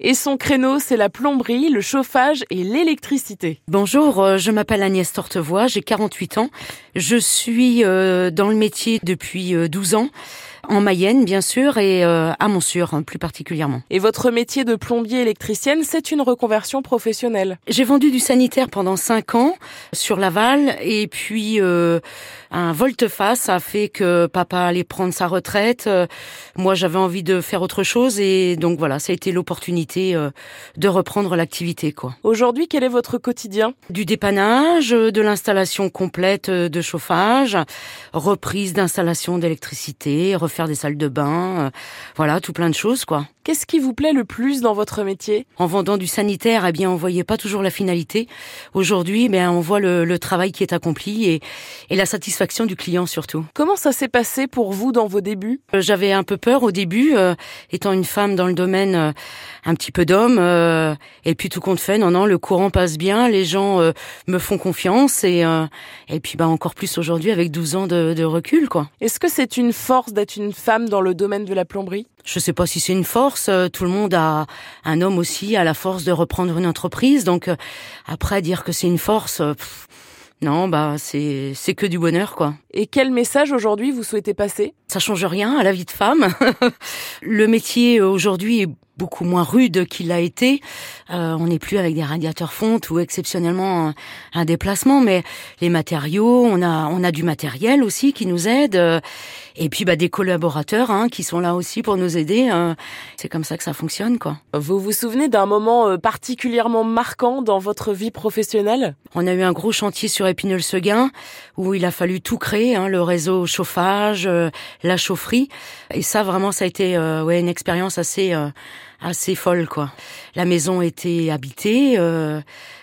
Et son créneau, c'est la plomberie, le chauffage et l'électricité. Bonjour, euh, je m'appelle Agnès Tortevoix, j'ai 48 ans. Je suis euh, dans le métier depuis 12 euh, ans en Mayenne bien sûr et euh, à Montsûr plus particulièrement. Et votre métier de plombier électricienne, c'est une reconversion professionnelle J'ai vendu du sanitaire pendant cinq ans sur Laval et puis euh, un volte-face a fait que papa allait prendre sa retraite. Euh, moi j'avais envie de faire autre chose et donc voilà, ça a été l'opportunité euh, de reprendre l'activité quoi. Aujourd'hui, quel est votre quotidien? Du dépannage, de l'installation complète de chauffage, reprise d'installation d'électricité, faire des salles de bain, euh, voilà, tout plein de choses, quoi. Qu'est-ce qui vous plaît le plus dans votre métier? En vendant du sanitaire, eh bien, on voyait pas toujours la finalité. Aujourd'hui, eh on voit le, travail qui est accompli et, et la satisfaction du client surtout. Comment ça s'est passé pour vous dans vos débuts? Euh, J'avais un peu peur au début, euh, étant une femme dans le domaine, un petit peu d'homme. et puis tout compte fait, non, non, le courant passe bien, les gens me font confiance et et puis bah encore plus aujourd'hui avec 12 ans de, de recul, quoi. Est-ce que c'est une force d'être une une femme dans le domaine de la plomberie? Je sais pas si c'est une force. Euh, tout le monde a un homme aussi a la force de reprendre une entreprise. Donc euh, après dire que c'est une force. Euh, non, bah c'est c'est que du bonheur quoi. Et quel message aujourd'hui vous souhaitez passer? Ça change rien à la vie de femme. le métier aujourd'hui est beaucoup moins rude qu'il l'a été. Euh, on n'est plus avec des radiateurs fontes ou exceptionnellement un, déplacement, mais les matériaux, on a on a du matériel aussi qui nous aide, euh, et puis bah des collaborateurs hein, qui sont là aussi pour nous aider. Euh, c'est comme ça que ça fonctionne quoi. Vous vous souvenez d'un moment euh, particulièrement marquant dans votre vie professionnelle? On a eu un gros chantier sur Épinal-Seguin où il a fallu tout créer, hein, le réseau chauffage, la chaufferie, et ça vraiment ça a été ouais une expérience assez assez folle quoi. La maison était habitée euh,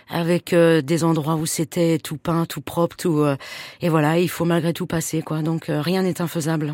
avec euh, des endroits où c'était tout peint, tout propre, tout euh, et voilà, il faut malgré tout passer quoi. Donc rien n'est infaisable.